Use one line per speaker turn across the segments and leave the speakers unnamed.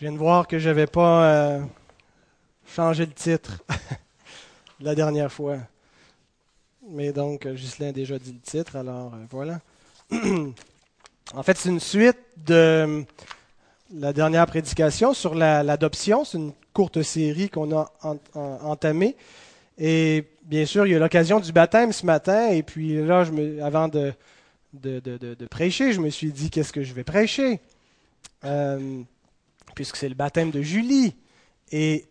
Je viens de voir que je n'avais pas euh, changé le titre la dernière fois. Mais donc, Ghislain a déjà dit le titre, alors euh, voilà. en fait, c'est une suite de la dernière prédication sur l'adoption. c'est une courte série qu'on a entamée. Et bien sûr, il y a l'occasion du baptême ce matin. Et puis là, avant de, prêcher, je me suis dit, qu'est-ce que je vais prêcher? Euh, puisque c'est le baptême de Julie. Et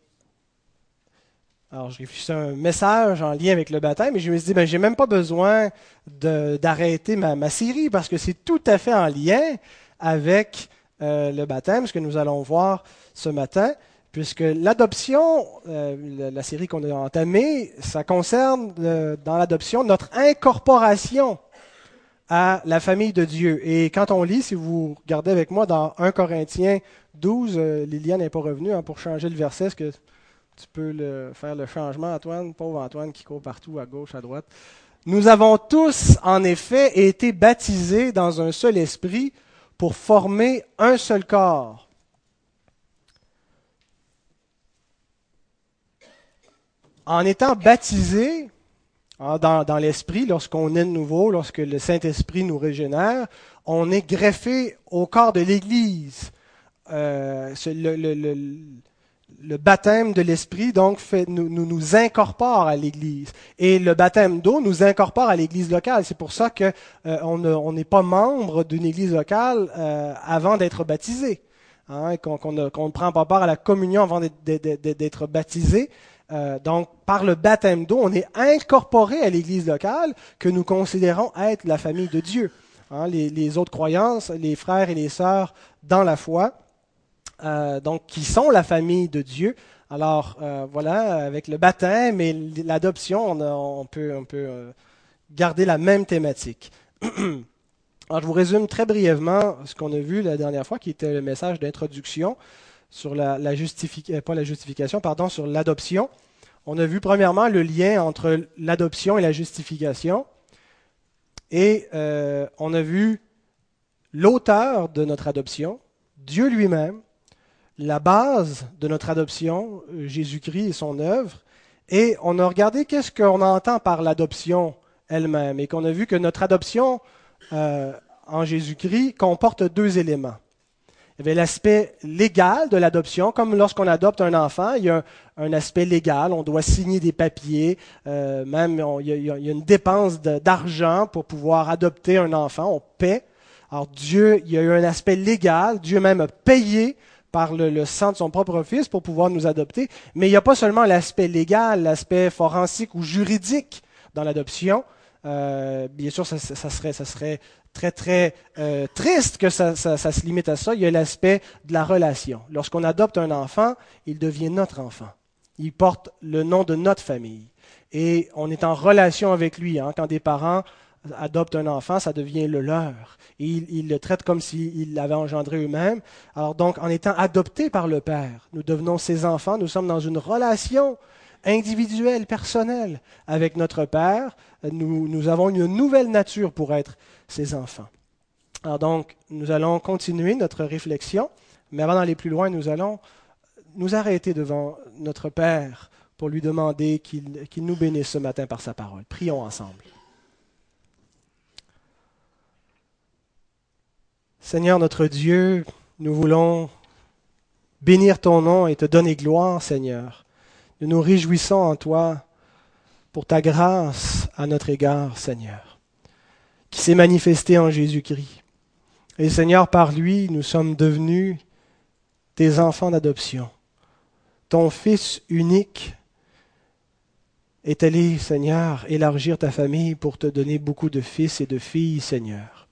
alors, je réfléchissais à un message en lien avec le baptême, et je me suis dit, ben, j'ai même pas besoin d'arrêter ma, série, parce que c'est tout à fait en lien avec euh, le baptême, ce que nous allons voir ce matin, puisque l'adoption, euh, la, série qu'on a entamée, ça concerne euh, dans l'adoption notre incorporation à la famille de Dieu. Et quand on lit, si vous regardez avec moi dans 1 Corinthiens 12, euh, Liliane n'est pas revenue hein, pour changer le verset. Est-ce que tu peux faire le changement, Antoine? Pauvre Antoine qui court partout, à gauche, à droite. Nous avons tous, en effet, été baptisés dans un seul esprit pour former un seul corps. En étant baptisés dans, dans l'esprit, lorsqu'on est de nouveau, lorsque le Saint-Esprit nous régénère, on est greffé au corps de l'Église. Euh, le, baptême de l'Esprit donc nous, incorpore à l'Église. Et le baptême d'eau nous incorpore à l'Église locale. C'est pour ça qu'on euh, on n'est pas membre d'une Église locale euh, avant d'être baptisé. Hein, qu'on ne prend pas part à la communion avant d'être baptisé. Donc, par le baptême d'eau, on est incorporé à l'Église locale que nous considérons être la famille de Dieu. Hein, les, autres croyances, les frères et les sœurs dans la foi. Euh, donc qui sont la famille de Dieu. Alors euh, voilà, avec le baptême et l'adoption, on, peut, on peut euh, garder la même thématique. Alors je vous résume très brièvement ce qu'on a vu la dernière fois, qui était le message d'introduction pardon, sur l'adoption. On a vu premièrement le lien entre l'adoption et la justification. Et on a vu l'auteur de notre adoption, Dieu lui-même, la base de notre adoption, euh, Jésus-Christ et son œuvre, et on a regardé qu'est-ce qu'on entend par l'adoption elle-même, et qu'on a vu que notre adoption euh, en Jésus-Christ comporte deux éléments. Il y avait l'aspect légal de l'adoption, comme lorsqu'on adopte un enfant, il y a un, aspect légal, on doit signer des papiers, euh, même il, y a, une dépense d'argent pour pouvoir adopter un enfant, on paie. Alors Dieu, il y a eu un aspect légal, Dieu même a payé par le, sang de son propre Fils pour pouvoir nous adopter. Mais il n'y a pas seulement l'aspect légal, l'aspect forensique ou juridique dans l'adoption. Euh, bien sûr, ça, serait, ça serait très, très euh, triste que ça, se limite à ça. Il y a l'aspect de la relation. Lorsqu'on adopte un enfant, il devient notre enfant. Il porte le nom de notre famille. Et on est en relation avec lui. Hein, quand des parents adoptent un enfant, ça devient le leur. Et ils, le traitent comme s'ils l'avaient engendré eux-mêmes. Alors donc, en étant adoptés par le Père, nous devenons ses enfants, nous sommes dans une relation individuelle, personnelle avec notre Père. Nous, nous avons une nouvelle nature pour être ses enfants. Alors donc, nous allons continuer notre réflexion, mais avant d'aller plus loin, nous allons nous arrêter devant notre Père pour lui demander qu'il nous bénisse ce matin par sa parole. Prions ensemble. Seigneur notre Dieu, nous voulons bénir ton nom et te donner gloire, Seigneur. Nous nous réjouissons en toi pour ta grâce à notre égard, Seigneur, qui s'est manifestée en Jésus-Christ. Et Seigneur, par lui, nous sommes devenus tes enfants d'adoption. Ton Fils unique est allé, Seigneur, élargir ta famille pour te donner beaucoup de fils et de filles, Seigneur.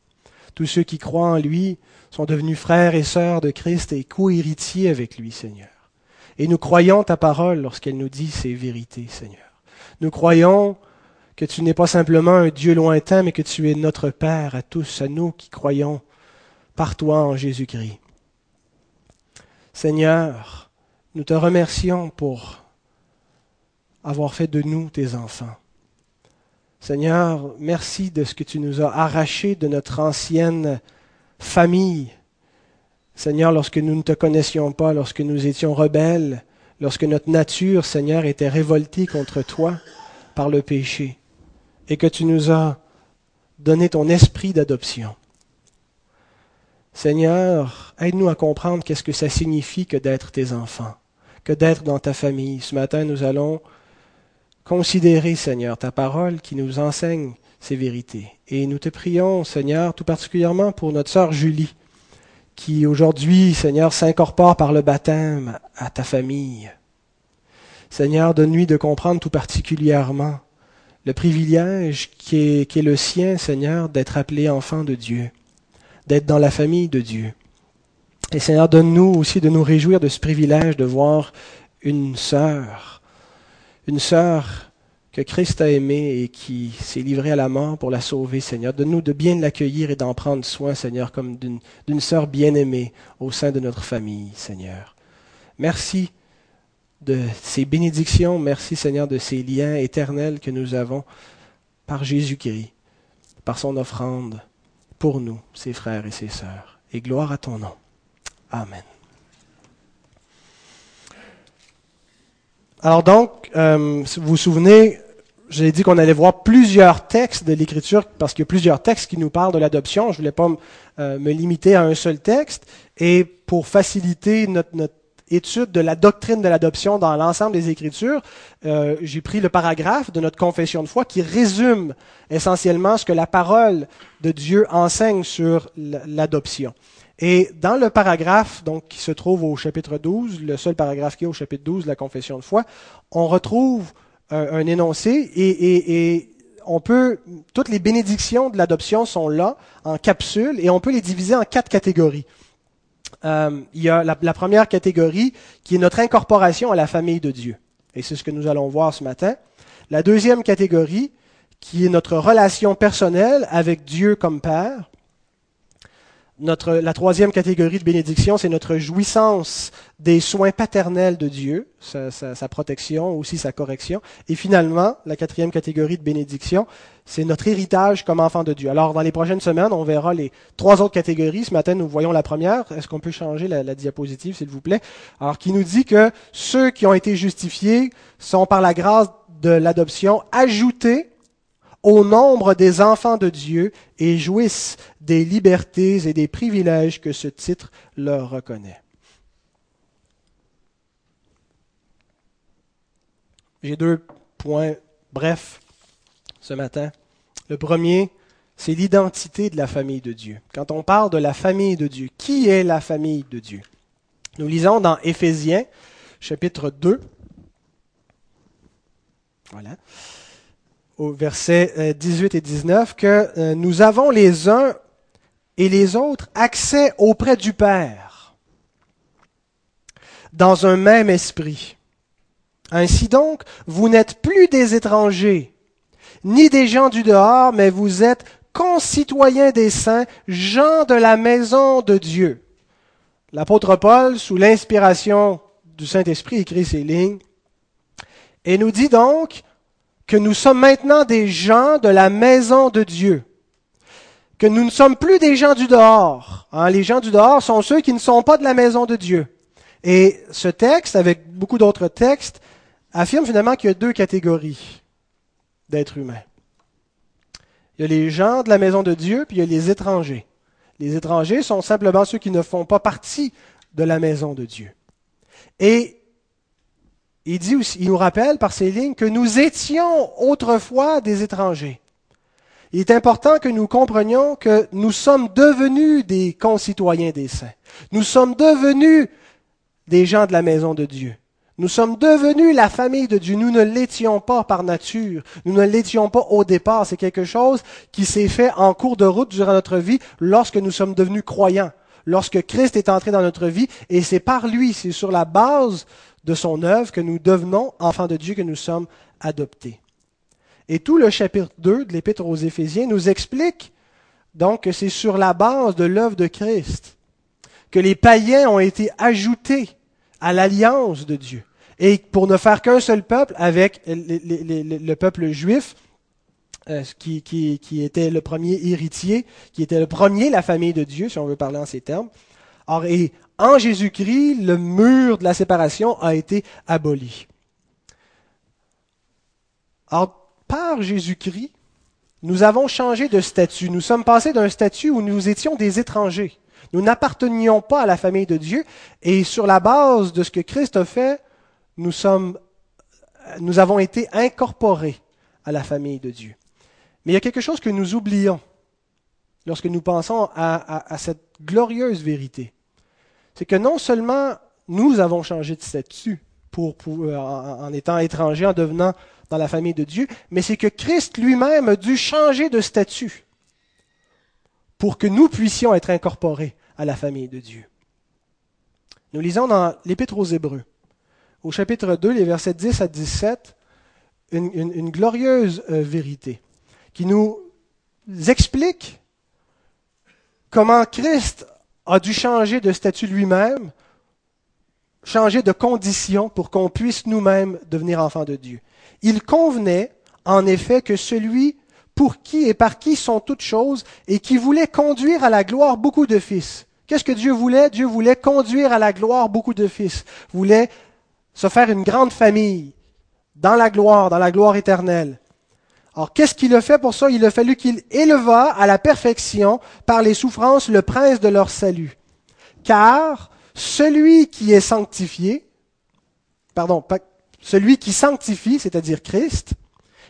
Tous ceux qui croient en lui sont devenus frères et sœurs de Christ et co-héritiers avec lui, Seigneur. Et nous croyons ta parole lorsqu'elle nous dit ces vérités, Seigneur. Nous croyons que tu n'es pas simplement un Dieu lointain, mais que tu es notre Père à tous, à nous qui croyons par toi en Jésus-Christ. Seigneur, nous te remercions pour avoir fait de nous tes enfants. Seigneur, merci de ce que tu nous as arraché de notre ancienne famille, Seigneur, lorsque nous ne te connaissions pas, lorsque nous étions rebelles, lorsque notre nature, Seigneur, était révoltée contre toi par le péché, et que tu nous as donné ton esprit d'adoption. Seigneur, aide-nous à comprendre qu'est-ce que ça signifie que d'être tes enfants, que d'être dans ta famille. Ce matin, nous allons considérer, Seigneur, ta parole qui nous enseigne ces vérités. Et nous te prions, Seigneur, tout particulièrement pour notre sœur Julie, qui aujourd'hui, Seigneur, s'incorpore par le baptême à ta famille. Seigneur, donne-lui de comprendre tout particulièrement le privilège qui est, qui est le sien, Seigneur, d'être appelé enfant de Dieu, d'être dans la famille de Dieu. Et Seigneur, donne-nous aussi de nous réjouir de ce privilège de voir une sœur, une sœur que Christ a aimé et qui s'est livré à la mort pour la sauver, Seigneur. Donne-nous de bien l'accueillir et d'en prendre soin, Seigneur, comme d'une sœur bien-aimée au sein de notre famille, Seigneur. Merci de ces bénédictions, merci, Seigneur, de ces liens éternels que nous avons par Jésus-Christ, par son offrande pour nous, ses frères et ses sœurs. Et gloire à ton nom. Amen. Alors donc, euh, vous vous souvenez, j'ai dit qu'on allait voir plusieurs textes de l'Écriture, parce qu'il y a plusieurs textes qui nous parlent de l'adoption. Je voulais pas euh, me limiter à un seul texte. Et pour faciliter notre, étude de la doctrine de l'adoption dans l'ensemble des Écritures, euh, j'ai pris le paragraphe de notre confession de foi qui résume essentiellement ce que la parole de Dieu enseigne sur l'adoption. Et dans le paragraphe donc, qui se trouve au chapitre 12, le seul paragraphe qui est au chapitre 12 de la confession de foi, on retrouve un, énoncé et, on peut toutes les bénédictions de l'adoption sont là en capsule et on peut les diviser en quatre catégories. Euh, il y a la, la, première catégorie qui est notre incorporation à la famille de Dieu et c'est ce que nous allons voir ce matin. La deuxième catégorie qui est notre relation personnelle avec Dieu comme Père. Notre, la troisième catégorie de bénédiction, c'est notre jouissance des soins paternels de Dieu, sa, sa, sa, protection, aussi sa correction. Et finalement, la quatrième catégorie de bénédiction, c'est notre héritage comme enfant de Dieu. Alors, dans les prochaines semaines, on verra les trois autres catégories. Ce matin, nous voyons la première. Est-ce qu'on peut changer la, la diapositive, s'il vous plaît? Alors, qui nous dit que ceux qui ont été justifiés sont par la grâce de l'adoption ajoutés au nombre des enfants de Dieu et jouissent des libertés et des privilèges que ce titre leur reconnaît. J'ai deux points brefs ce matin. Le premier, c'est l'identité de la famille de Dieu. Quand on parle de la famille de Dieu, qui est la famille de Dieu? Nous lisons dans Éphésiens, chapitre 2. Voilà au verset 18 euh, et 19 que euh, nous avons les uns et les autres accès auprès du Père dans un même esprit. Ainsi donc, vous n'êtes plus des étrangers, ni des gens du dehors, mais vous êtes concitoyens des saints, gens de la maison de Dieu. L'apôtre Paul, sous l'inspiration du Saint-Esprit, écrit ces lignes et nous dit donc, que nous sommes maintenant des gens de la maison de Dieu, que nous ne sommes plus des gens du dehors. Hein, les gens du dehors sont ceux qui ne sont pas de la maison de Dieu. Et ce texte, avec beaucoup d'autres textes, affirme finalement qu'il y a deux catégories d'êtres humains. Il y a les gens de la maison de Dieu, puis il y a les étrangers. Les étrangers sont simplement ceux qui ne font pas partie de la maison de Dieu. Et il, nous rappelle par ces lignes que nous étions autrefois des étrangers. Il est important que nous comprenions que nous sommes devenus des concitoyens des saints. Nous sommes devenus des gens de la maison de Dieu. Nous sommes devenus la famille de Dieu. Nous ne l'étions pas par nature. Nous ne l'étions pas au départ. C'est quelque chose qui s'est fait en cours de route durant notre vie lorsque nous sommes devenus croyants, lorsque Christ est entré dans notre vie. Et c'est par lui, c'est sur la base de son œuvre que nous devenons enfants de Dieu, que nous sommes adoptés. Et tout le chapitre 2 de l'Épître aux Éphésiens nous explique donc que c'est sur la base de l'œuvre de Christ que les païens ont été ajoutés à l'alliance de Dieu. Et pour ne faire qu'un seul peuple avec le peuple juif, euh, qui, était le premier héritier, qui était le premier la famille de Dieu, si on veut parler en ces termes, Or, et en Jésus-Christ, le mur de la séparation a été aboli. Or, par Jésus-Christ, nous avons changé de statut. Nous sommes passés d'un statut où nous étions des étrangers. Nous n'appartenions pas à la famille de Dieu et sur la base de ce que Christ a fait, nous sommes, nous avons été incorporés à la famille de Dieu. Mais il y a quelque chose que nous oublions lorsque nous pensons à, cette glorieuse vérité. C'est que non seulement nous avons changé de statut euh, en, étant étrangers, en devenant dans la famille de Dieu, mais c'est que Christ lui-même a dû changer de statut pour que nous puissions être incorporés à la famille de Dieu. Nous lisons dans l'Épître aux Hébreux, au chapitre 2, les versets 10 à 17, une, glorieuse euh, vérité qui nous explique comment Christ a dû changer de statut lui-même, changer de condition pour qu'on puisse nous-mêmes devenir enfants de Dieu. Il convenait, en effet, que celui pour qui et par qui sont toutes choses et qui voulait conduire à la gloire beaucoup de fils. Qu'est-ce que Dieu voulait? Dieu voulait conduire à la gloire beaucoup de fils, voulait se faire une grande famille dans la gloire, dans la gloire éternelle. Alors, qu'est-ce qu'il a fait pour ça? Il a fallu qu'il éleva à la perfection par les souffrances le prince de leur salut. Car celui qui est sanctifié, pardon, celui qui sanctifie, c'est-à-dire Christ,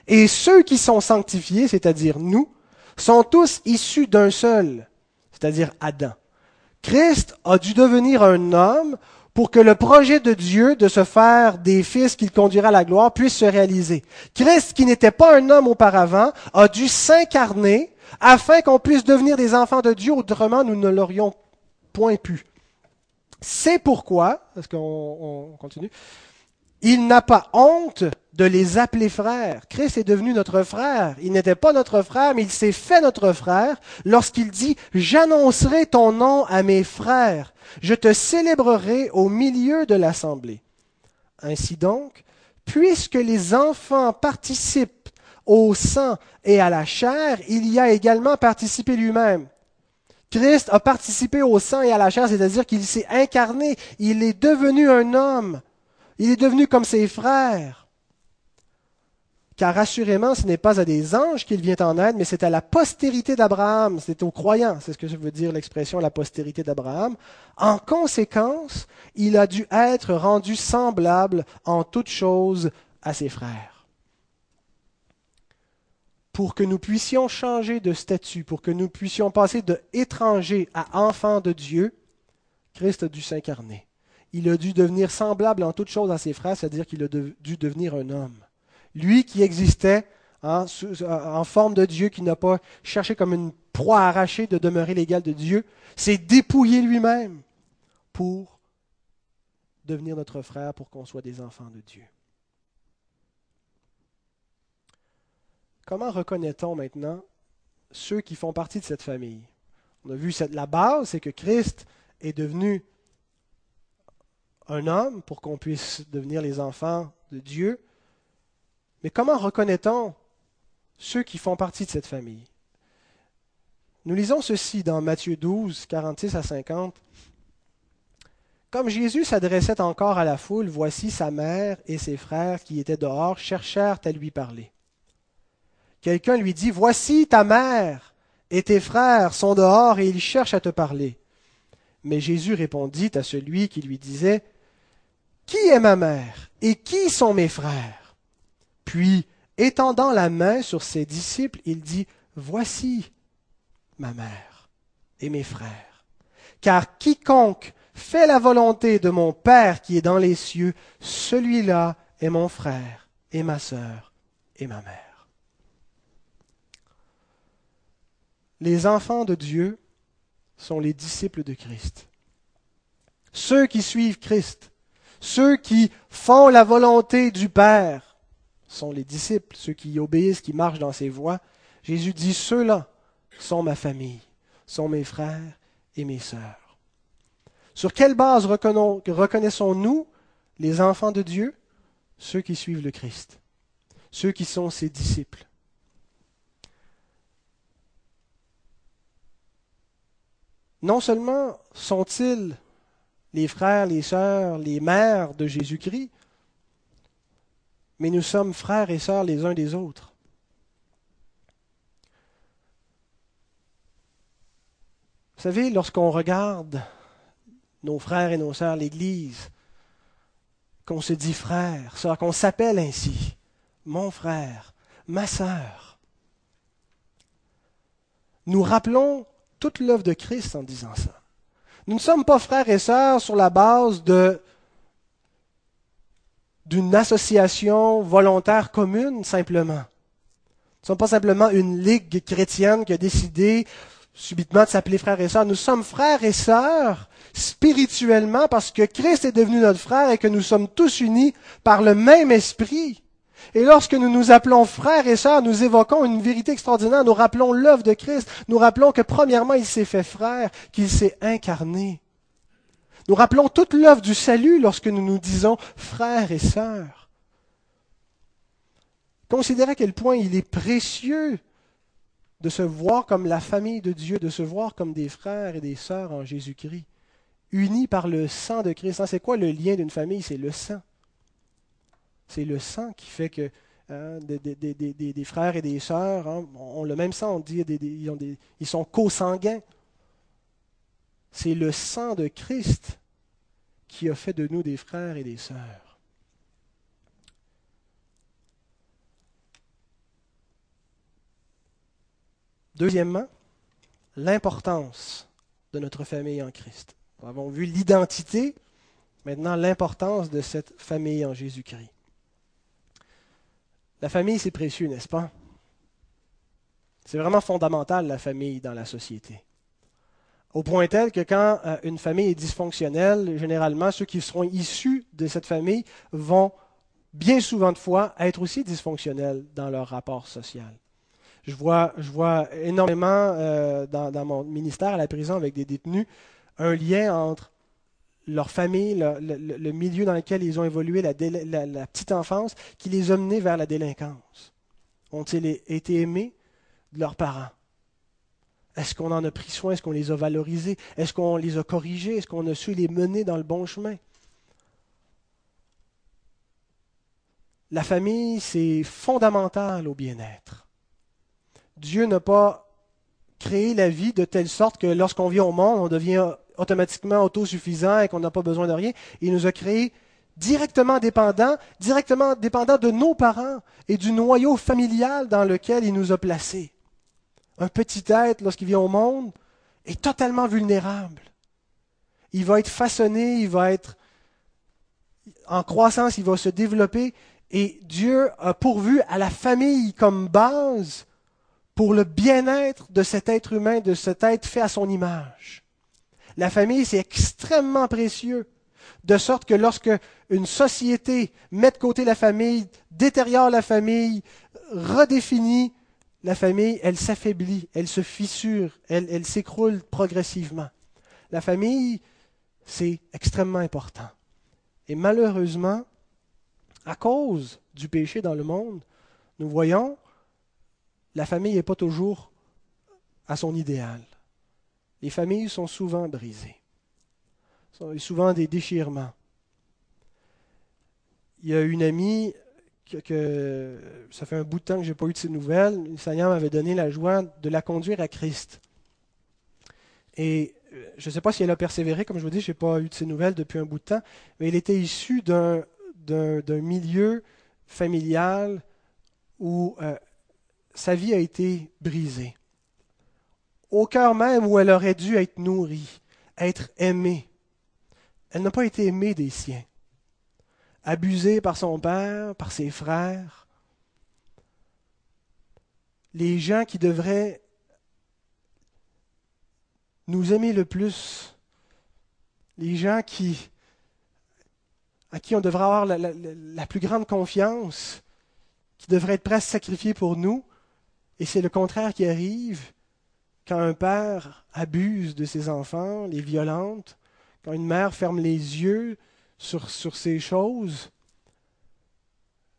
et ceux qui sont sanctifiés, c'est-à-dire nous, sont tous issus d'un seul, c'est-à-dire Adam. Christ a dû devenir un homme pour que le projet de Dieu de se faire des fils qu'il conduira à la gloire puisse se réaliser. Christ, qui n'était pas un homme auparavant, a dû s'incarner afin qu'on puisse devenir des enfants de Dieu, autrement nous ne l'aurions point pu. C'est pourquoi, est-ce qu'on continue, il n'a pas honte de les appeler frères. Christ est devenu notre frère. Il n'était pas notre frère, mais il s'est fait notre frère lorsqu'il dit, j'annoncerai ton nom à mes frères. Je te célébrerai au milieu de l'assemblée. Ainsi donc, puisque les enfants participent au sang et à la chair, il y a également participé lui-même. Christ a participé au sang et à la chair, c'est-à-dire qu'il s'est incarné, il est devenu un homme, il est devenu comme ses frères car assurément ce n'est pas à des anges qu'il vient en aide, mais c'est à la postérité d'Abraham, c'est aux croyants, c'est ce que je veux dire l'expression la postérité d'Abraham. En conséquence, il a dû être rendu semblable en toutes choses à ses frères. Pour que nous puissions changer de statut, pour que nous puissions passer de étranger à enfant de Dieu, Christ a dû s'incarner. Il a dû devenir semblable en toutes choses à ses frères, c'est-à-dire qu'il a dû devenir un homme. Lui qui existait hein, en forme de Dieu, qui n'a pas cherché comme une proie arrachée de demeurer l'égal de Dieu, s'est dépouillé lui-même pour devenir notre frère, pour qu'on soit des enfants de Dieu. Comment reconnaît-on maintenant ceux qui font partie de cette famille? On a vu cette, la base, c'est que Christ est devenu un homme pour qu'on puisse devenir les enfants de Dieu. Mais comment reconnaît-on ceux qui font partie de cette famille? Nous lisons ceci dans Matthieu 12, 46 à 50. Comme Jésus s'adressait encore à la foule, voici sa mère et ses frères qui étaient dehors cherchèrent à lui parler. Quelqu'un lui dit, Voici ta mère et tes frères sont dehors et ils cherchent à te parler. Mais Jésus répondit à celui qui lui disait, Qui est ma mère et qui sont mes frères? Puis, étendant la main sur ses disciples, il dit, Voici ma mère et mes frères. Car quiconque fait la volonté de mon Père qui est dans les cieux, celui-là est mon frère et ma sœur et ma mère. Les enfants de Dieu sont les disciples de Christ. Ceux qui suivent Christ, ceux qui font la volonté du Père, sont les disciples, ceux qui obéissent, qui marchent dans ses voies. Jésus dit, ceux-là sont ma famille, sont mes frères et mes sœurs. Sur quelle base reconnaissons-nous les enfants de Dieu? Ceux qui suivent le Christ, ceux qui sont ses disciples. non seulement sont-ils les frères, les sœurs, les mères de Jésus-Christ, mais nous sommes frères et sœurs les uns des autres. Vous savez, lorsqu'on regarde nos frères et nos sœurs, l'Église, qu'on se dit frère, sœur, qu'on s'appelle ainsi, mon frère, ma sœur, nous rappelons toute l'œuvre de Christ en disant ça. Nous ne sommes pas frères et sœurs sur la base de d'une association volontaire commune simplement. Nous ne sommes pas simplement une ligue chrétienne qui a décidé subitement de s'appeler frères et sœurs. Nous sommes frères et sœurs spirituellement parce que Christ est devenu notre frère et que nous sommes tous unis par le même esprit. Et lorsque nous nous appelons frères et sœurs, nous évoquons une vérité extraordinaire, nous rappelons l'œuvre de Christ, nous rappelons que premièrement, il s'est fait frère, qu'il s'est incarné. Nous rappelons toute l'œuvre du salut lorsque nous nous disons frères et sœurs. Considérez à quel point il est précieux de se voir comme la famille de Dieu, de se voir comme des frères et des sœurs en Jésus-Christ, unis par le sang de Christ. C'est quoi le lien d'une famille? C'est le sang. C'est le sang qui fait que hein, des, frères et des sœurs hein, ont le même sang. On dit ils, sont co-sanguins. C'est le sang de Christ qui a fait de nous des frères et des sœurs. Deuxièmement, l'importance de notre famille en Christ. Nous avons vu l'identité, maintenant l'importance de cette famille en Jésus-Christ. La famille, c'est précieux, n'est-ce pas? C'est vraiment fondamental, la famille, dans la société. Au point tel que quand euh, une famille est dysfonctionnelle, généralement, ceux qui seront issus de cette famille vont bien souvent de fois être aussi dysfonctionnels dans leur rapport social. Je vois, énormément euh, dans, mon ministère à la prison avec des détenus un lien entre leur famille, le, milieu dans lequel ils ont évolué, la, petite enfance, qui les a menés vers la délinquance. Ont-ils été aimés de leurs parents? Est-ce qu'on en a pris soin? Est-ce qu'on les a valorisés? Est-ce qu'on les a corrigés? Est-ce qu'on a su les mener dans le bon chemin? La famille, c'est fondamental au bien-être. Dieu n'a pas créé la vie de telle sorte que lorsqu'on vient au monde, on devient automatiquement autosuffisant et qu'on n'a pas besoin de rien. Il nous a créés directement dépendants, directement dépendants de nos parents et du noyau familial dans lequel il nous a placés. Un petit être, lorsqu'il vient au monde, est totalement vulnérable. Il va être façonné, il va être en croissance, il va se développer. Et Dieu a pourvu à la famille comme base pour le bien-être de cet être humain, de cet être fait à son image. La famille, c'est extrêmement précieux. De sorte que lorsque une société met de côté la famille, détériore la famille, redéfinit la famille, elle s'affaiblit, elle se fissure, elle, elle s'écroule progressivement. La famille, c'est extrêmement important. Et malheureusement, à cause du péché dans le monde, nous voyons, la famille n'est pas toujours à son idéal. Les familles sont souvent brisées. Il souvent des déchirements. Il y a une amie que, ça fait un bout de temps que je n'ai pas eu de ses nouvelles. Le Seigneur m'avait donné la joie de la conduire à Christ. Et euh, je ne sais pas si elle a persévéré, comme je vous dis, je n'ai pas eu de ses nouvelles depuis un bout de temps, mais elle était issue d'un, milieu familial où euh, sa vie a été brisée au cœur même où elle aurait dû être nourrie, être aimée. Elle n'a pas été aimée des siens. Abusée par son père, par ses frères. Les gens qui devraient nous aimer le plus, les gens qui, à qui on devrait avoir la, la plus grande confiance, qui devraient être prêts à se sacrifier pour nous, et c'est le contraire qui arrive, quand un père abuse de ses enfants, les violente, quand une mère ferme les yeux sur, sur ces choses,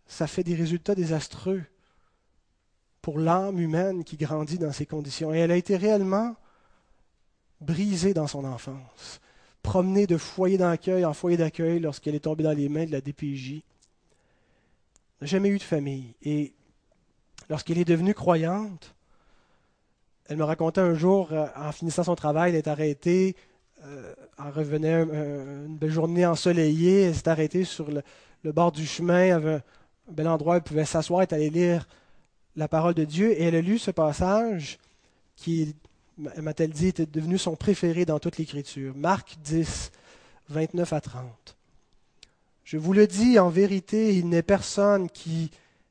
ça fait des résultats désastreux pour l'âme humaine qui grandit dans ces conditions. Et elle a été réellement brisée dans son enfance, promenée de foyer d'accueil en foyer d'accueil lorsqu'elle est tombée dans les mains de la DPJ. n'a jamais eu de famille. Et lorsqu'elle est devenue croyante, elle me racontait un jour, euh, en finissant son travail, elle est arrêtée, euh, elle revenait une belle journée ensoleillée, elle s'est arrêtée sur le, bord du chemin, avait un, bel endroit où elle pouvait s'asseoir et aller lire la parole de Dieu, et elle a lu ce passage qui, m'a-t-elle dit, était devenu son préféré dans toute l'Écriture. Marc 10, 29 à 30. Je vous le dis, en vérité, il n'est personne qui,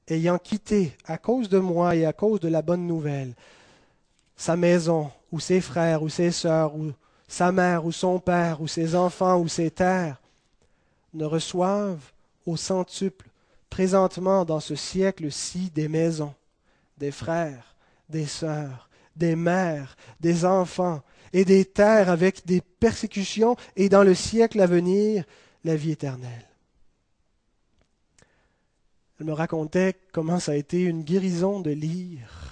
ayant quitté, à cause de moi et à cause de la bonne nouvelle, sa maison, ou ses frères, ou ses sœurs, ou sa mère, ou son père, ou ses enfants, ou ses terres, ne reçoivent au centuple présentement dans ce siècle-ci des maisons, des frères, des sœurs, des mères, des enfants, et des terres avec des persécutions, et dans le siècle à venir, la vie éternelle. Elle me racontait comment ça a été une guérison de lire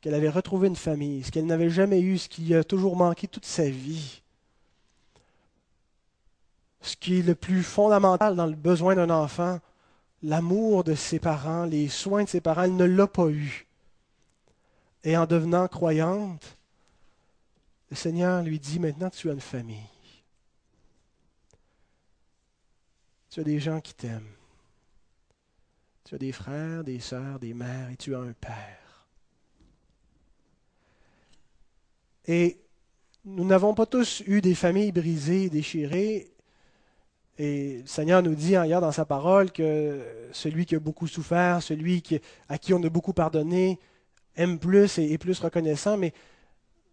qu'elle avait retrouvé une famille, ce qu'elle n'avait jamais eu, ce qui lui a toujours manqué toute sa vie. Ce qui est le plus fondamental dans le besoin d'un enfant, l'amour de ses parents, les soins de ses parents, elle ne l'a pas eu. Et en devenant croyante, le Seigneur lui dit, maintenant tu as une famille. Tu as des gens qui t'aiment. Tu as des frères, des sœurs, des mères, et tu as un père. Et nous n'avons pas tous eu des familles brisées, déchirées. Et le Seigneur nous dit ailleurs dans sa parole que celui qui a beaucoup souffert, celui à qui on a beaucoup pardonné, aime plus et est plus reconnaissant. Mais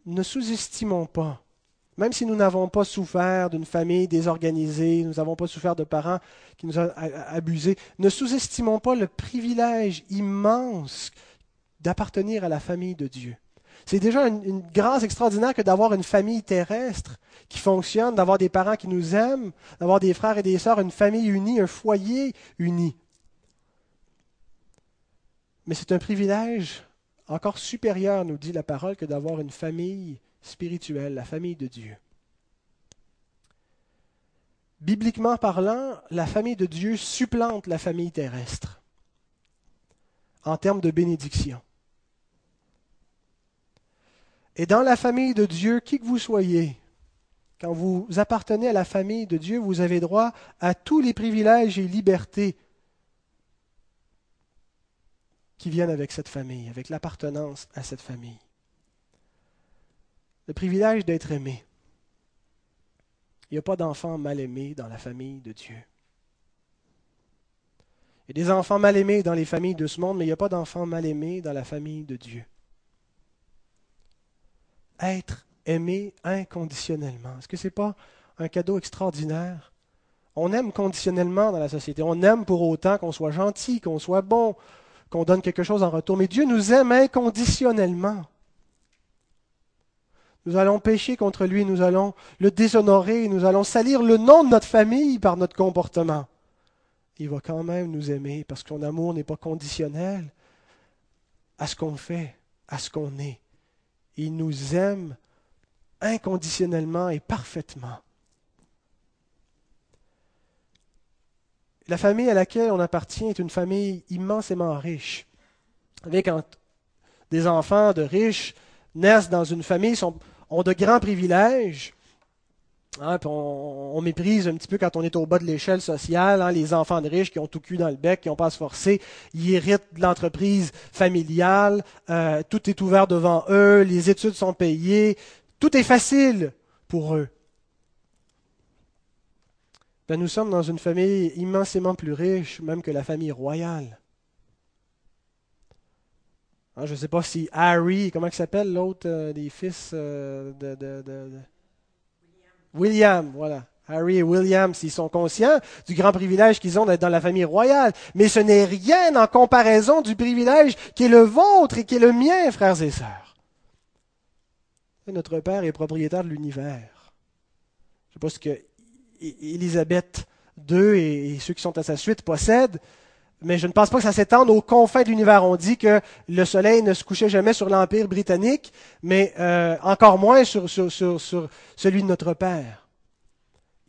ne sous-estimons pas, même si nous n'avons pas souffert d'une famille désorganisée, nous n'avons pas souffert de parents qui nous ont abusés, ne sous-estimons pas le privilège immense d'appartenir à la famille de Dieu. C'est déjà une, grâce extraordinaire que d'avoir une famille terrestre qui fonctionne, d'avoir des parents qui nous aiment, d'avoir des frères et des sœurs, une famille unie, un foyer uni. Mais c'est un privilège encore supérieur, nous dit la parole, que d'avoir une famille spirituelle, la famille de Dieu. Bibliquement parlant, la famille de Dieu supplante la famille terrestre en termes de bénédiction. Et dans la famille de Dieu, qui que vous soyez, quand vous appartenez à la famille de Dieu, vous avez droit à tous les privilèges et libertés qui viennent avec cette famille, avec l'appartenance à cette famille. Le privilège d'être aimé. Il n'y a pas d'enfants mal aimés dans la famille de Dieu. Il y a des enfants mal aimés dans les familles de ce monde, mais il n'y a pas d'enfants mal aimés dans la famille de Dieu être aimé inconditionnellement. Est-ce que ce n'est pas un cadeau extraordinaire? On aime conditionnellement dans la société. On aime pour autant qu'on soit gentil, qu'on soit bon, qu'on donne quelque chose en retour. Mais Dieu nous aime inconditionnellement. Nous allons pécher contre lui, nous allons le déshonorer, nous allons salir le nom de notre famille par notre comportement. Il va quand même nous aimer parce que son amour n'est pas conditionnel à ce qu'on fait, à ce qu'on est. Il nous aime inconditionnellement et parfaitement. La famille à laquelle on appartient est une famille immensément riche. Avec des enfants de riches naissent dans une famille, ont de grands privilèges, Hein, on, méprise un petit peu quand on est au bas de l'échelle sociale, hein, les enfants de riches qui ont tout cul dans le bec, qui n'ont pas à se forcer, ils héritent de l'entreprise familiale, euh, tout est ouvert devant eux, les études sont payées, tout est facile pour eux. Ben, nous sommes dans une famille immensément plus riche, même que la famille royale. Hein, je ne sais pas si Harry, comment il s'appelle l'autre euh, des fils euh, de William, voilà. Harry et William, s'ils sont conscients du grand privilège qu'ils ont d'être dans la famille royale. Mais ce n'est rien en comparaison du privilège qui est le vôtre et qui est le mien, frères et sœurs. Notre Père est propriétaire de l'univers. Je ne sais pas ce que Élisabeth II et ceux qui sont à sa suite possèdent, mais je ne pense pas que ça s'étende aux confins de l'univers. On dit que le soleil ne se couchait jamais sur l'Empire britannique, mais euh, encore moins sur, celui de notre Père.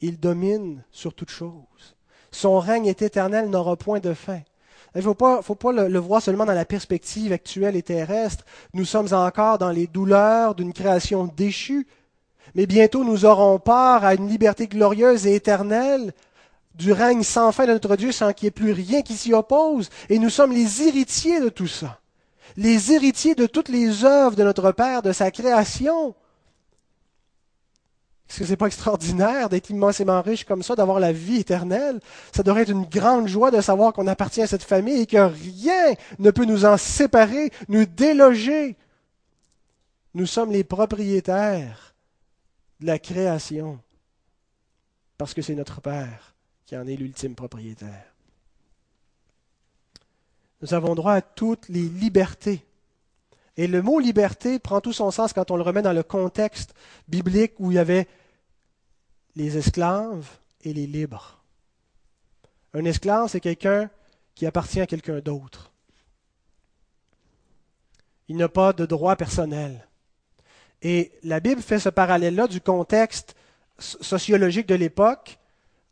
Il domine sur toute chose. Son règne est éternel, n'aura point de fin. Il ne faut pas, le, voir seulement dans la perspective actuelle et terrestre. Nous sommes encore dans les douleurs d'une création déchue, mais bientôt nous aurons part à une liberté glorieuse et éternelle du règne sans fin de notre Dieu sans qu'il n'y ait plus rien qui s'y oppose. Et nous sommes les héritiers de tout ça. Les héritiers de toutes les œuvres de notre Père, de sa création. Est-ce que c'est pas extraordinaire d'être immensément riche comme ça, d'avoir la vie éternelle? Ça devrait être une grande joie de savoir qu'on appartient à cette famille et que rien ne peut nous en séparer, nous déloger. Nous sommes les propriétaires de la création parce que c'est notre Père qui en est l'ultime propriétaire. Nous avons droit à toutes les libertés. Et le mot liberté prend tout son sens quand on le remet dans le contexte biblique où il y avait les esclaves et les libres. Un esclave, c'est quelqu'un qui appartient à quelqu'un d'autre. Il n'a pas de droit personnel. Et la Bible fait ce parallèle-là du contexte sociologique de l'époque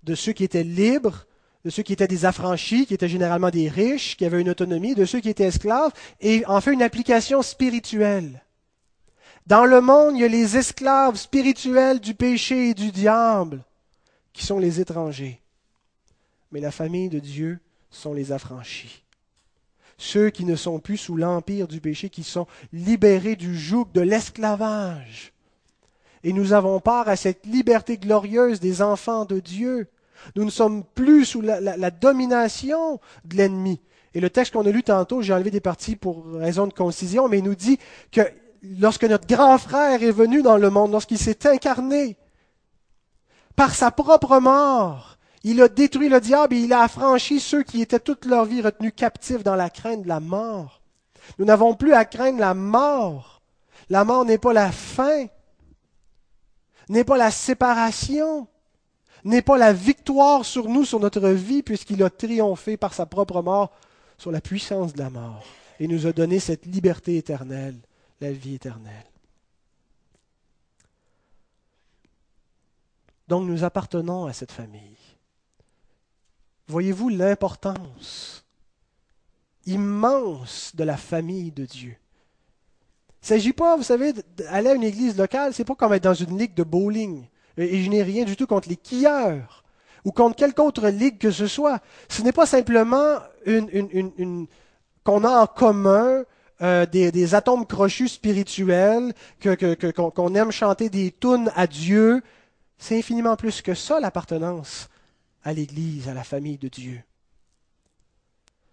de ceux qui étaient libres, de ceux qui étaient des affranchis, qui étaient généralement des riches, qui avaient une autonomie, de ceux qui étaient esclaves, et en fait une application spirituelle. Dans le monde, il y a les esclaves spirituels du péché et du diable, qui sont les étrangers. Mais la famille de Dieu sont les affranchis. Ceux qui ne sont plus sous l'empire du péché, qui sont libérés du joug de l'esclavage. Et nous avons part à cette liberté glorieuse des enfants de Dieu. Nous ne sommes plus sous la, domination de l'ennemi. Et le texte qu'on a lu tantôt, j'ai enlevé des parties pour raison de concision, mais il nous dit que lorsque notre grand frère est venu dans le monde, lorsqu'il s'est incarné, par sa propre mort, il a détruit le diable et il a affranchi ceux qui étaient toute leur vie retenus captifs dans la crainte de la mort. Nous n'avons plus à craindre la mort. La mort n'est pas la fin, n'est pas la séparation n'est pas la victoire sur nous, sur notre vie, puisqu'il a triomphé par sa propre mort sur la puissance de la mort et nous a donné cette liberté éternelle, la vie éternelle. Donc nous appartenons à cette famille. Voyez-vous l'importance immense de la famille de Dieu? Il ne s'agit pas, vous savez, d'aller à une église locale, c'est pas comme être dans une ligue de bowling. Et je n'ai rien du tout contre les quilleurs ou contre quelque autre ligue que ce soit. Ce n'est pas simplement une, qu'on a en commun euh, des, atomes crochus spirituels, qu'on que, que, aime chanter des tunes à Dieu. C'est infiniment plus que ça l'appartenance à l'Église, à la famille de Dieu.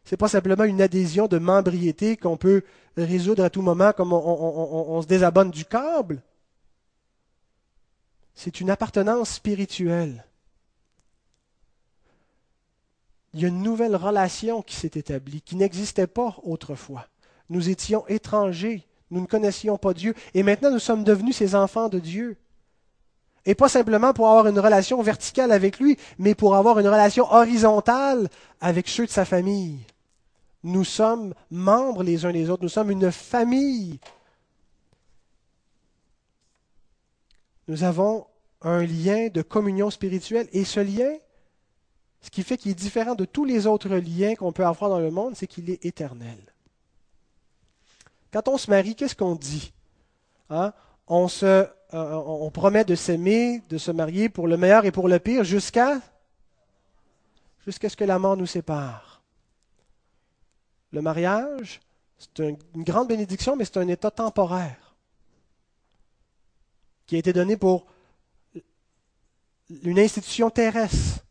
Ce n'est pas simplement une adhésion de membriété qu'on peut résoudre à tout moment comme on se désabonne du câble. C'est une appartenance spirituelle. Il y a une nouvelle relation qui s'est établie, qui n'existait pas autrefois. Nous étions étrangers, nous ne connaissions pas Dieu, et maintenant nous sommes devenus ses enfants de Dieu. Et pas simplement pour avoir une relation verticale avec lui, mais pour avoir une relation horizontale avec ceux de sa famille. Nous sommes membres les uns des autres, nous sommes une famille nous avons un lien de communion spirituelle. Et ce lien, ce qui fait qu'il est différent de tous les autres liens qu'on peut avoir dans le monde, c'est qu'il est éternel. Quand on se marie, qu'est-ce qu'on dit? Hein? on, se, euh, on promet de s'aimer, de se marier pour le meilleur et pour le pire jusqu'à jusqu'à ce que la mort nous sépare. Le mariage, c'est une grande bénédiction, mais c'est un état temporaire qui a été donné pour une institution terrestre,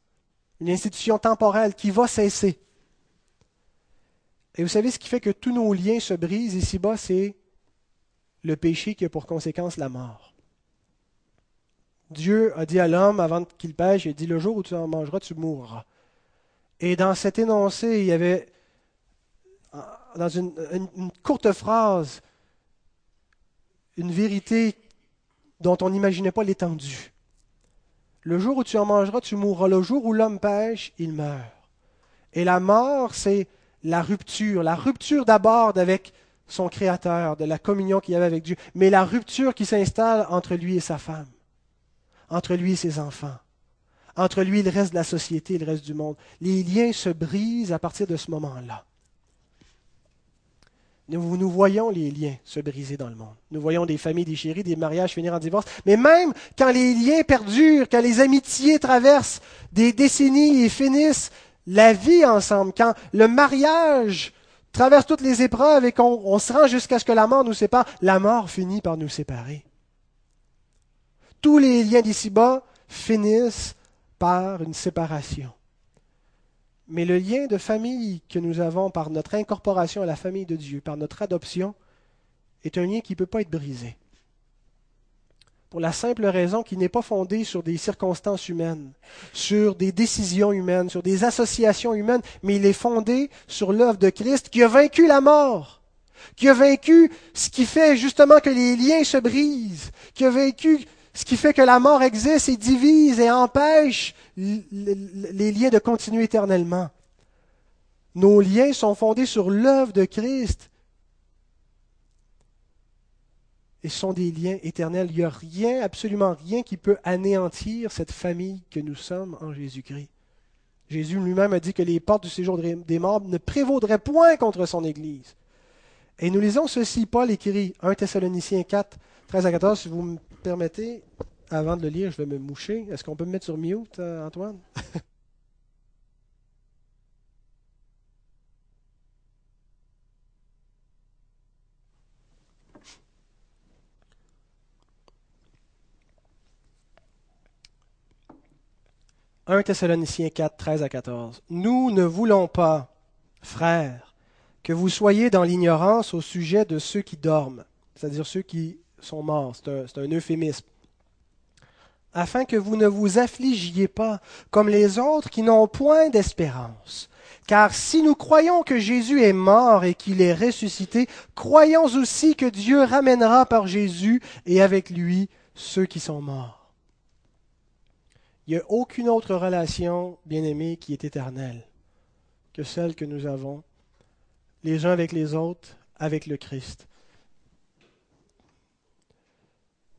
une institution temporelle qui va cesser. Et vous savez ce qui fait que tous nos liens se brisent ici-bas, c'est le péché qui a pour conséquence la mort. Dieu a dit à l'homme avant qu'il pêche, il a dit le jour où tu en mangeras, tu mourras. Et dans cet énoncé, il y avait, dans une, une courte phrase, une vérité dont on n'imaginait pas l'étendue. Le jour où tu en mangeras, tu mourras. Le jour où l'homme pêche, il meurt. Et la mort, c'est la rupture, la rupture d'abord avec son Créateur, de la communion qu'il avait avec Dieu, mais la rupture qui s'installe entre lui et sa femme, entre lui et ses enfants, entre lui et le reste de la société le reste du monde. Les liens se brisent à partir de ce moment-là. Nous, nous, voyons les liens se briser dans le monde. Nous voyons des familles déchirées, des mariages finir en divorce. Mais même quand les liens perdurent, quand les amitiés traversent des décennies et finissent la vie ensemble, quand le mariage traverse toutes les épreuves et qu'on se rend jusqu'à ce que la mort nous sépare, la mort finit par nous séparer. Tous les liens d'ici-bas finissent par une séparation. Mais le lien de famille que nous avons par notre incorporation à la famille de Dieu, par notre adoption, est un lien qui ne peut pas être brisé. Pour la simple raison qu'il n'est pas fondé sur des circonstances humaines, sur des décisions humaines, sur des associations humaines, mais il est fondé sur l'œuvre de Christ qui a vaincu la mort, qui a vaincu ce qui fait justement que les liens se brisent, qui a vaincu ce qui fait que la mort existe et divise et empêche les liens de continuer éternellement. Nos liens sont fondés sur l'œuvre de Christ et sont des liens éternels. Il n'y a rien, absolument rien qui peut anéantir cette famille que nous sommes en Jésus-Christ. Jésus lui-même a dit que les portes du séjour des morts ne prévaudraient point contre son Église. Et nous lisons ceci, Paul écrit 1 Thessaloniciens 4, 13 à 14, si vous me permettez, avant de le lire, je vais me moucher. Est-ce qu'on peut me mettre sur mute, euh, Antoine? 1 Thessaloniciens 4, 13 à 14. Nous ne voulons pas, frères, que vous soyez dans l'ignorance au sujet de ceux qui dorment, c'est-à-dire ceux qui sont morts. C'est un, un euphémisme. Afin que vous ne vous affligiez pas comme les autres qui n'ont point d'espérance. Car si nous croyons que Jésus est mort et qu'il est ressuscité, croyons aussi que Dieu ramènera par Jésus et avec lui ceux qui sont morts. Il n'y a aucune autre relation, bien-aimée, qui est éternelle que celle que nous avons les uns avec les autres, avec le Christ.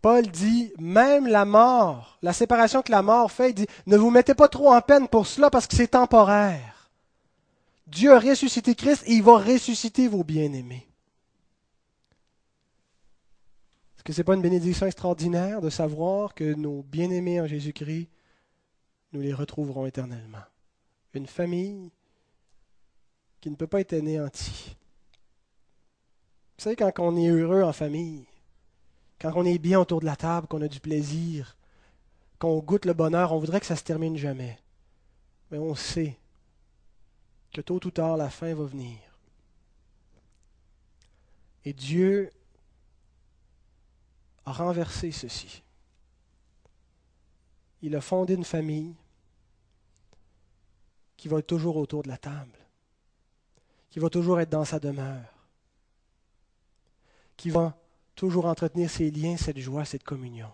Paul dit, même la mort, la séparation que la mort fait, il dit, ne vous mettez pas trop en peine pour cela parce que c'est temporaire. Dieu a ressuscité Christ et il va ressusciter vos bien-aimés. Est-ce que ce n'est pas une bénédiction extraordinaire de savoir que nos bien-aimés en Jésus-Christ nous les retrouverons éternellement? Une famille qui ne peut pas être anéantie. Vous savez, quand on est heureux en famille, quand on est bien autour de la table, qu'on a du plaisir, qu'on goûte le bonheur, on voudrait que ça se termine jamais. Mais on sait que tôt ou tard, la fin va venir. Et Dieu a renversé ceci. Il a fondé une famille qui va être toujours autour de la table, qui va toujours être dans sa demeure, qui va toujours entretenir ses liens, cette joie, cette communion.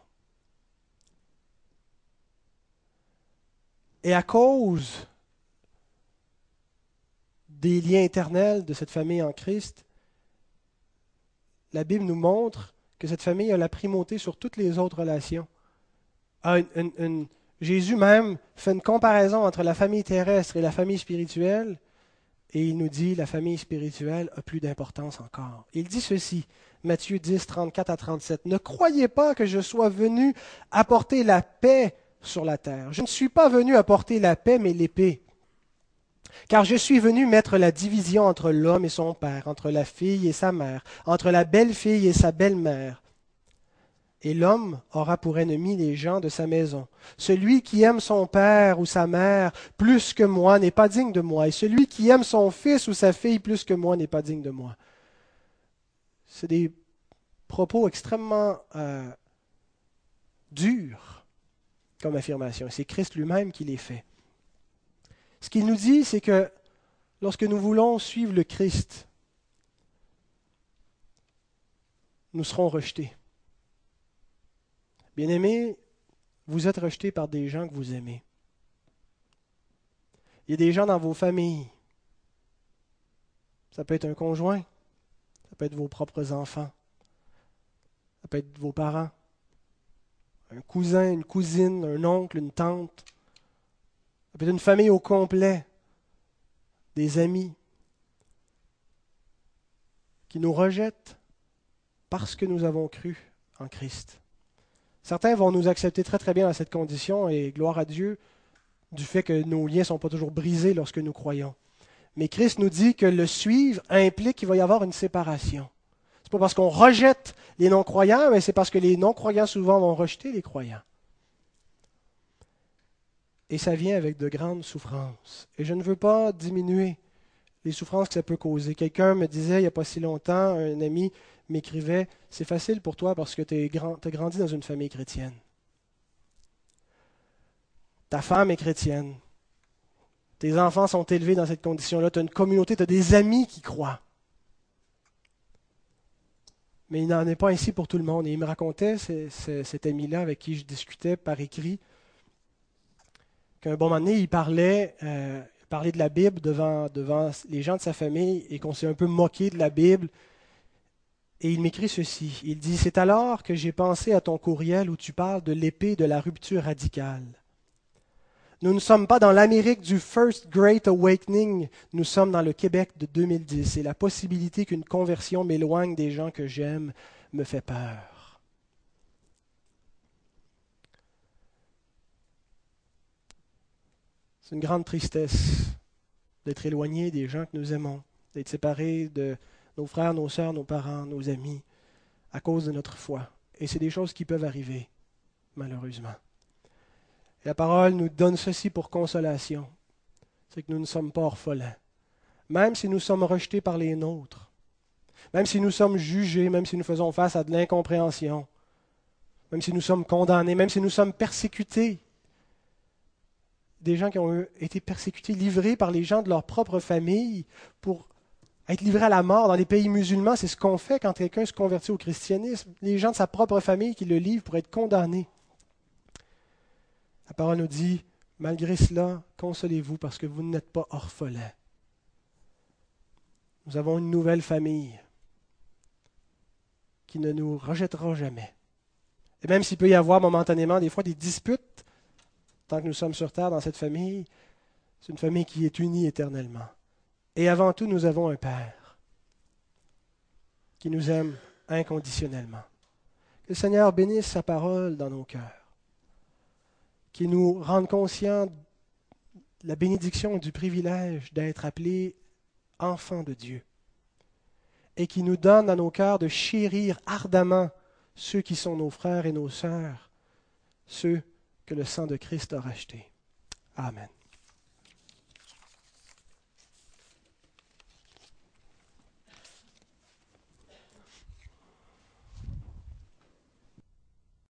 Et à cause des liens éternels de cette famille en Christ, la Bible nous montre que cette famille a la primauté sur toutes les autres relations. A une, Jésus même fait une comparaison entre la famille terrestre et la famille spirituelle, et il nous dit la famille spirituelle a plus d'importance encore. Il dit ceci, Matthieu 10, 34 à 37, Ne croyez pas que je sois venu apporter la paix sur la terre. Je ne suis pas venu apporter la paix, mais l'épée. Car je suis venu mettre la division entre l'homme et son père, entre la fille et sa mère, entre la belle-fille et sa belle-mère, et l'homme aura pour ennemi les gens de sa maison. Celui qui aime son père ou sa mère plus que moi n'est pas digne de moi, et celui qui aime son fils ou sa fille plus que moi n'est pas digne de moi. C'est des propos extrêmement euh, durs comme affirmation. C'est Christ lui-même qui les fait. Ce qu'il nous dit, c'est que lorsque nous voulons suivre le Christ, nous serons rejetés. Bien-aimés, vous êtes rejetés par des gens que vous aimez. Il y a des gens dans vos familles. Ça peut être un conjoint, ça peut être vos propres enfants, ça peut être vos parents, un cousin, une cousine, un oncle, une tante, ça peut être une famille au complet, des amis qui nous rejettent parce que nous avons cru en Christ. Certains vont nous accepter très très bien dans cette condition et gloire à Dieu du fait que nos liens ne sont pas toujours brisés lorsque nous croyons. Mais Christ nous dit que le suivre implique qu'il va y avoir une séparation. N'est pas parce qu'on rejette les non-croyants, mais c'est parce que les non-croyants souvent vont rejeter les croyants. Et ça vient avec de grandes souffrances. Et je ne veux pas diminuer les souffrances que ça peut causer. Quelqu'un me disait il n'y a pas si longtemps, un ami m'écrivait, c'est facile pour toi parce que tu as grandi dans une famille chrétienne. Ta femme est chrétienne. Tes enfants sont élevés dans cette condition-là. Tu as une communauté, tu as des amis qui croient. Mais il n'en est pas ainsi pour tout le monde. Et il me racontait, cet ami-là avec qui je discutais par écrit, qu'un bon moment donné, il parlait, euh, parlait de la Bible devant, devant les gens de sa famille et qu'on s'est un peu moqué de la Bible. Et il m'écrit ceci. Il dit, C'est alors que j'ai pensé à ton courriel où tu parles de l'épée de la rupture radicale. Nous ne sommes pas dans l'Amérique du First Great Awakening, nous sommes dans le Québec de 2010 et la possibilité qu'une conversion m'éloigne des gens que j'aime me fait peur. C'est une grande tristesse d'être éloigné des gens que nous aimons, d'être séparés de nos frères, nos sœurs, nos parents, nos amis, à cause de notre foi. Et c'est des choses qui peuvent arriver, malheureusement la parole nous donne ceci pour consolation, c'est que nous ne sommes pas orphelins. Même si nous sommes rejetés par les nôtres, même si nous sommes jugés, même si nous faisons face à de l'incompréhension, même si nous sommes condamnés, même si nous sommes persécutés, des gens qui ont été persécutés, livrés par les gens de leur propre famille pour être livrés à la mort dans les pays musulmans, c'est ce qu'on fait quand quelqu'un se convertit au christianisme. Les gens de sa propre famille qui le livrent pour être condamnés. La parole nous dit, malgré cela, consolez-vous parce que vous n'êtes pas orphelins. Nous avons une nouvelle famille qui ne nous rejettera jamais. Et même s'il peut y avoir momentanément des fois des disputes, tant que nous sommes sur terre dans cette famille, c'est une famille qui est unie éternellement. Et avant tout, nous avons un Père qui nous aime inconditionnellement. Que le Seigneur bénisse sa parole dans nos cœurs qui nous rendent conscients de la bénédiction du privilège d'être appelés enfants de Dieu, et qui nous donne à nos cœurs de chérir ardemment ceux qui sont nos frères et nos sœurs, ceux que le sang de Christ a rachetés. Amen.